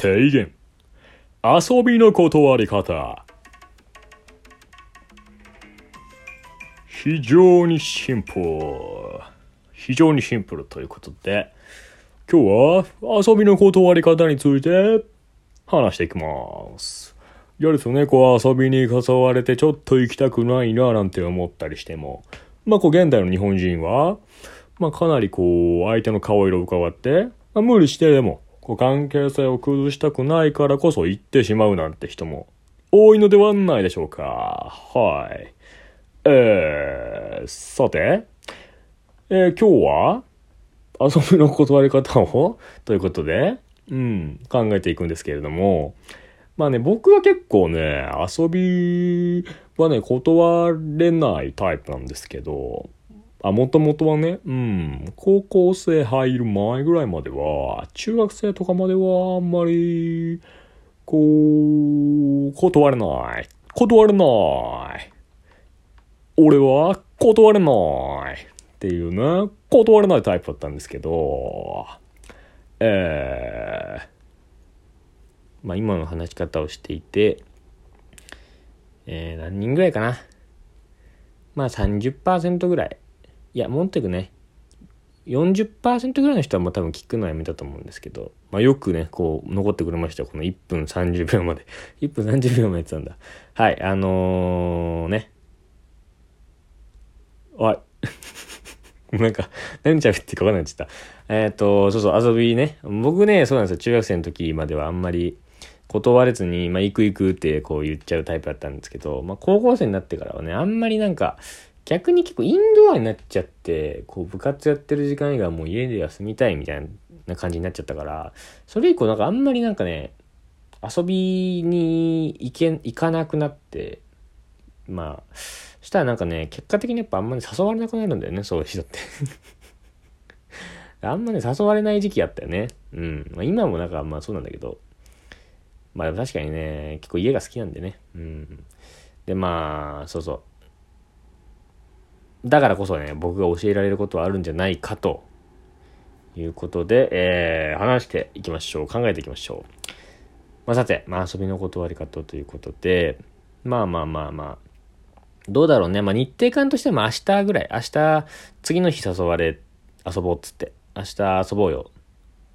提言。遊びの断り方。非常にシンプル。非常にシンプルということで、今日は遊びの断り方について話していきます。いやですよね、こう遊びに誘われてちょっと行きたくないななんて思ったりしても、まあこう現代の日本人は、まあかなりこう相手の顔色を伺って、まあ、無理してでもこう関係性を崩したくないからこそ行ってしまうなんて人も多いのではないでしょうか。はい。えー、さて、えー今日は遊びの断り方をということで、うん、考えていくんですけれども、まあね、僕は結構ね、遊びはね、断れないタイプなんですけど、あ、もともとはね、うん、高校生入る前ぐらいまでは、中学生とかまではあんまり、こう、断れない。断れない。俺は断れない。っていうね、断れないタイプだったんですけど、えー、まあ今の話し方をしていて、えー、何人ぐらいかな。まあ30%ぐらい。いや、もっとくね。40%ぐらいの人はもう多分聞くのはやめたと思うんですけど、まあよくね、こう残ってくれましたよ。この1分30秒まで。1分30秒までやってたんだ。はい、あのー、ね。おい。なんか、何喋ってか分かんなくなっちゃった。えっ、と、そうそう、遊びね。僕ね、そうなんですよ。中学生の時まではあんまり断れずに、まあ、行く行くってこう言っちゃうタイプだったんですけど、まあ、高校生になってからはね、あんまりなんか、逆に結構インドアになっちゃって、こう部活やってる時間以外はもう家で休みたいみたいな感じになっちゃったから、それ以降なんかあんまりなんかね、遊びに行け、行かなくなって、まあ、したらなんかね、結果的にやっぱあんまり誘われなくなるんだよね、そういう人って。あんまね、誘われない時期あったよね。うん。まあ、今もなんかまあそうなんだけど。まあ確かにね、結構家が好きなんでね。うん。でまあ、そうそう。だからこそね、僕が教えられることはあるんじゃないかということで、えー、話していきましょう。考えていきましょう。まあさて、まあ遊びの断り方ということで、まあまあまあまあ、どうだろうね。まあ、日程感としても明日ぐらい。明日、次の日誘われ、遊ぼうっつって。明日遊ぼうよ。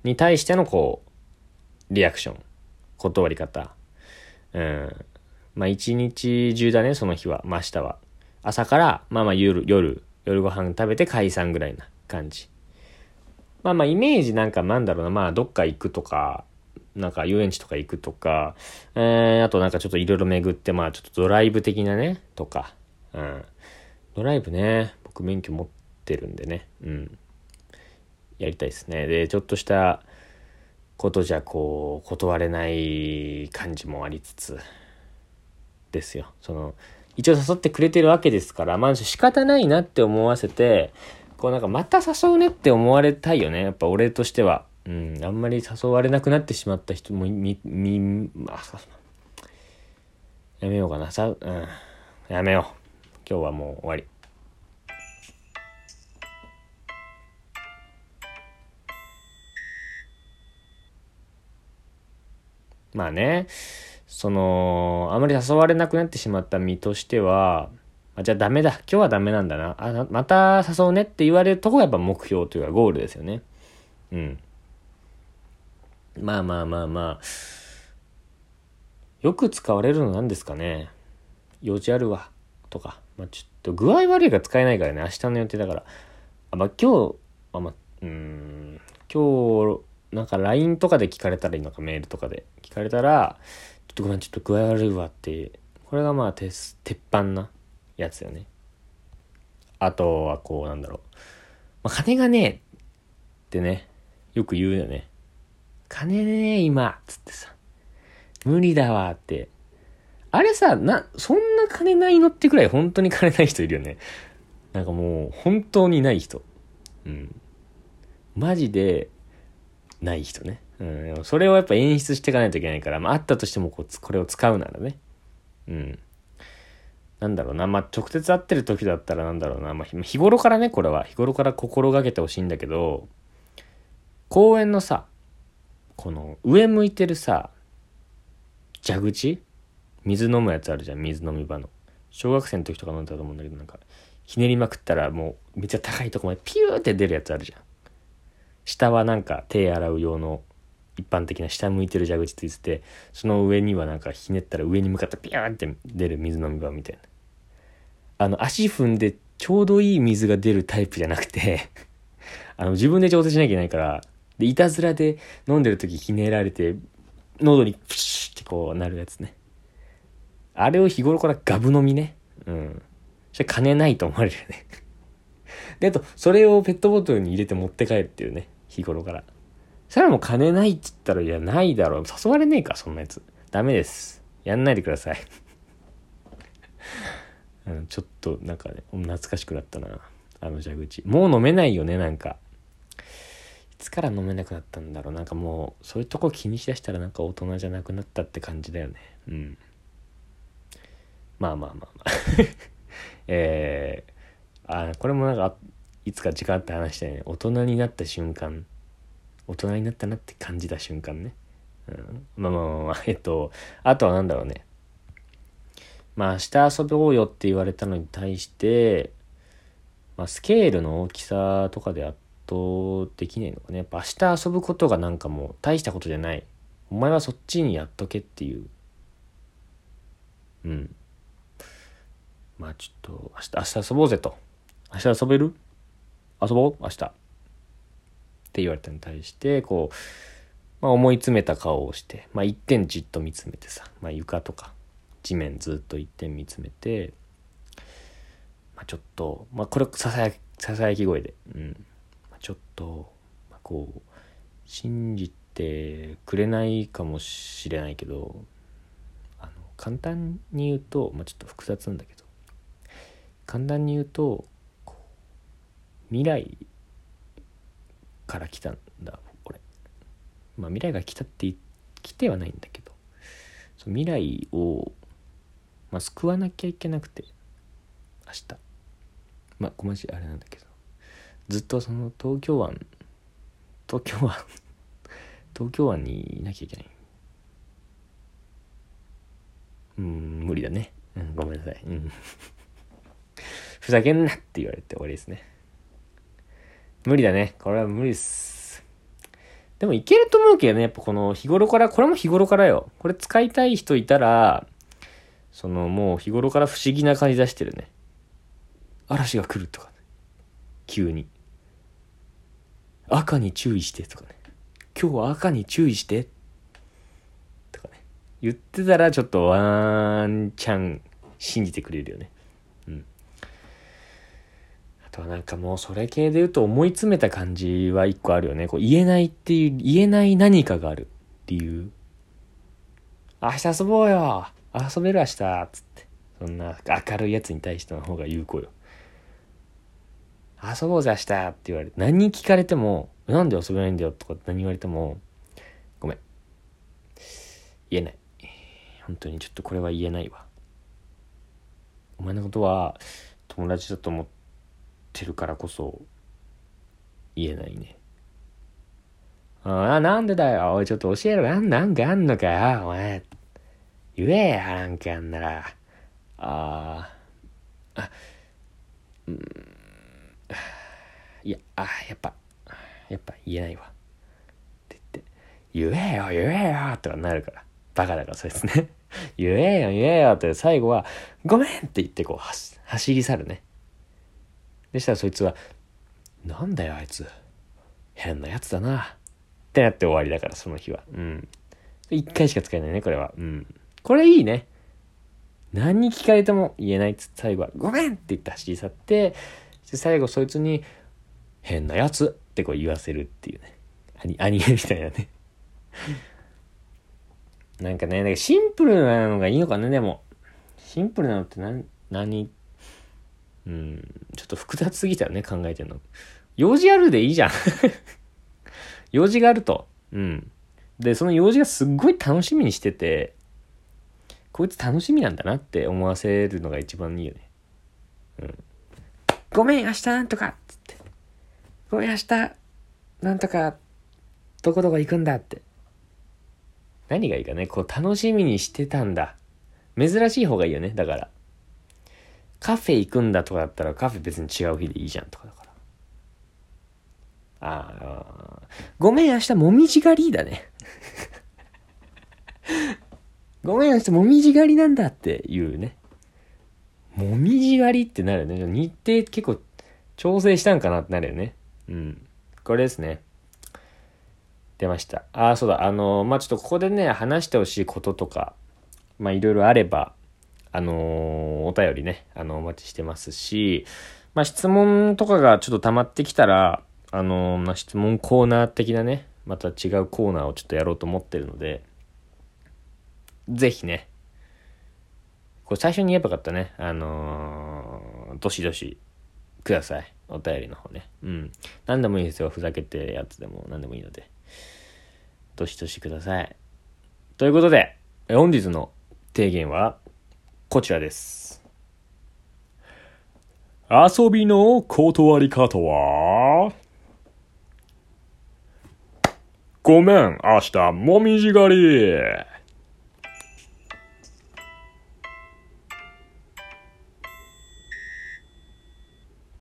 に対してのこう、リアクション。断り方。うん。まあ、一日中だね、その日は。まあ、明日は。朝から、まあまあ夜、夜、夜ご飯食べて解散ぐらいな感じ。まあまあ、イメージなんかなんだろうな。まあ、どっか行くとか、なんか遊園地とか行くとか、えー、あとなんかちょっといろいろ巡って、まあちょっとドライブ的なね、とか、うん。ドライブね、僕免許持ってるんでね、うん。やりたいですね。で、ちょっとしたことじゃこう、断れない感じもありつつ、ですよ。その、一応誘ってくれてるわけですから、まあ仕方ないなって思わせて、こうなんかまた誘うねって思われたいよね。やっぱ俺としては。うん、あんまり誘われなくなってしまった人もみ、み、あ、やめようかな。さ、うん、やめよう。今日はもう終わり。まあね、その、あまり誘われなくなってしまった身としては、あじゃあダメだ。今日はダメなんだな。あ、また誘うねって言われるとこがやっぱ目標というかゴールですよね。うん。まあまあまあまあ。よく使われるのなんですかね。用事あるわ。とか。まあちょっと具合悪いから使えないからね。明日の予定だから。あまあ今日、あまあ、うん。今日、なんか LINE とかで聞かれたらいいのか、メールとかで聞かれたら、とごめん、ちょっと具合悪いわって。これがまあ鉄、鉄板なやつよね。あとはこう、なんだろう。まあ、金がねえってね、よく言うよね。金ねえ今つってさ。無理だわって。あれさ、な、そんな金ないのってくらい本当に金ない人いるよね。なんかもう、本当にない人。うん。マジで、ない人ね。うん。でもそれをやっぱ演出していかないといけないから、まあ、あったとしてもこう、これを使うならね。うん。なんだろうな。まあ、直接会ってる時だったらなんだろうな。まあ、日頃からね、これは。日頃から心がけてほしいんだけど、公園のさ、この上向いてるさ蛇口？水飲むやつあるじゃん水飲み場の小学生の時とか飲んだと思うんだけどなんかひねりまくったらもうめっちゃ高いとこまでピューって出るやつあるじゃん下はなんか手洗う用の一般的な下向いてる蛇口ついててその上にはなんかひねったら上に向かってピューンって出る水飲み場みたいな。あの足踏んでちょうどいい水が出るタイプじゃなくて あの自分で調整しなきゃいけないからでいたずらで飲んでる時ひねられて喉にプシュってこうなるやつね。あれを日頃からガブ飲みね。うん。それ金ないと思われるよね。であとそれをペットボトルに入れて持って帰るっていうね日頃から。それはもう金ないっつったらいやないだろう。誘われねえかそんなやつ。ダメです。やんないでください。うん、ちょっとなんかね懐かしくなったな。あの蛇口。もう飲めないよねなんか。いつから飲めなくなったんだろう。なんかもうそういうとこ気にしだしたらなんか大人じゃなくなったって感じだよね。うん。まあまあまあまあ。えー、あこれもなんかいつか時間あって話したよね大人になった瞬間大人になったなって感じた瞬間ね、うん、まあまあまあまあ。えっとあとは何だろうね。まあ明日遊ぼうよって言われたのに対して、まあ、スケールの大きさとかで圧倒できないのかね。やっぱ明日遊ぶことがなんかもう大したことじゃない。お前はそっちにやっとけっていう。うん。まあちょっと明日明日遊ぼうぜと。明日遊べる？遊ぼう？明日。って言われたに対してこう、まあ、思い詰めた顔をして、まあ、一点じっと見つめてさ、まあ、床とか地面ずっと一点見つめて、まあ、ちょっと、まあ、これささやささやき声で、うん。まあ、ちょっと、まあ、こう信じてくれないかもしれないけどあの簡単に言うと、まあ、ちょっと複雑なんだけど簡単に言うと未来から来たんだ俺まあ未来が来たって来てはないんだけど。そ未来を、まあ、救わなきゃいけなくて明日。まあ小町あれなんだけど。ずっとその東京湾東京湾 東京湾にいなきゃいけない。うん無理だね、うん、ごめんなさい、うん、ふざけんなって言われて終わりですね。無理だね。これは無理っす。でもいけると思うけどね、やっぱこの日頃から、これも日頃からよ。これ使いたい人いたら、そのもう日頃から不思議な感じ出してるね。嵐が来るとかね。急に。赤に注意してとかね。今日は赤に注意して。とかね。言ってたらちょっとワンチャン信じてくれるよね。とはなんかもうそれ系で言うと思い詰めた感じは一個あるよね。こう言えないっていう、言えない何かがある理由。明日遊ぼうよ遊べる明日つって。そんな明るいやつに対しての方が有効よ。遊ぼうぜ明日って言われて、何聞かれても、なんで遊べないんだよとか何言われても、ごめん。言えない。本当にちょっとこれは言えないわ。お前のことは友達だと思って、ってるからこそ言えないね。ああ、なんでだよ。おい、ちょっと教えろ。なん、なんかあんのかよ。お前。言えや、なんかあんなら。ああ。あ、うん。いや、あ、やっぱ、やっぱ言えないわ。って言って、言えよ、言えよとかなるから。バカだからそうですね。言えよ、言えよって最後は、ごめんって言ってこう、走り去るね。でしたらそいつは、なんだよあいつ。変なやつだな。ってなって終わりだから、その日は。うん。一回しか使えないね、これは。うん。これいいね。何に聞かれても言えないっつって最後は、ごめんって言って走り去って、最後そいつに、変なやつってこう言わせるっていうね。アニメみたいなね。なんかね、なんかシンプルなのがいいのかね、でも。シンプルなのって何、何うん、ちょっと複雑すぎたよね、考えてんの。用事あるでいいじゃん 用事があると。うん。で、その用事がすっごい楽しみにしてて、こいつ楽しみなんだなって思わせるのが一番いいよね。うん。ごめん、明日なんとかつって。ごめん、明日、なんとか、どこどこ行くんだって。何がいいかね、こう楽しみにしてたんだ。珍しい方がいいよね、だから。カフェ行くんだとかだったらカフェ別に違う日でいいじゃんとかだから。ああ、ごめん、明日もみじ狩りだね。ごめん、明日もみじ狩りなんだっていうね。もみじ狩りってなるよね。日程結構調整したんかなってなるよね。うん。これですね。出ました。ああ、そうだ。あのー、まあ、ちょっとここでね、話してほしいこととか、まあ、いろいろあれば、あのー、お便りね、あの、お待ちしてますし、まあ、質問とかがちょっと溜まってきたら、あのー、まあ、質問コーナー的なね、また違うコーナーをちょっとやろうと思ってるので、ぜひね、これ最初に言えばよかったね。あのー、どしどしください。お便りの方ね。うん。何でもいいですよ。ふざけてやつでも何でもいいので。どしどしください。ということで、本日の提言はこちらです。遊びの断り方は？ごめん、明日もみじ狩り。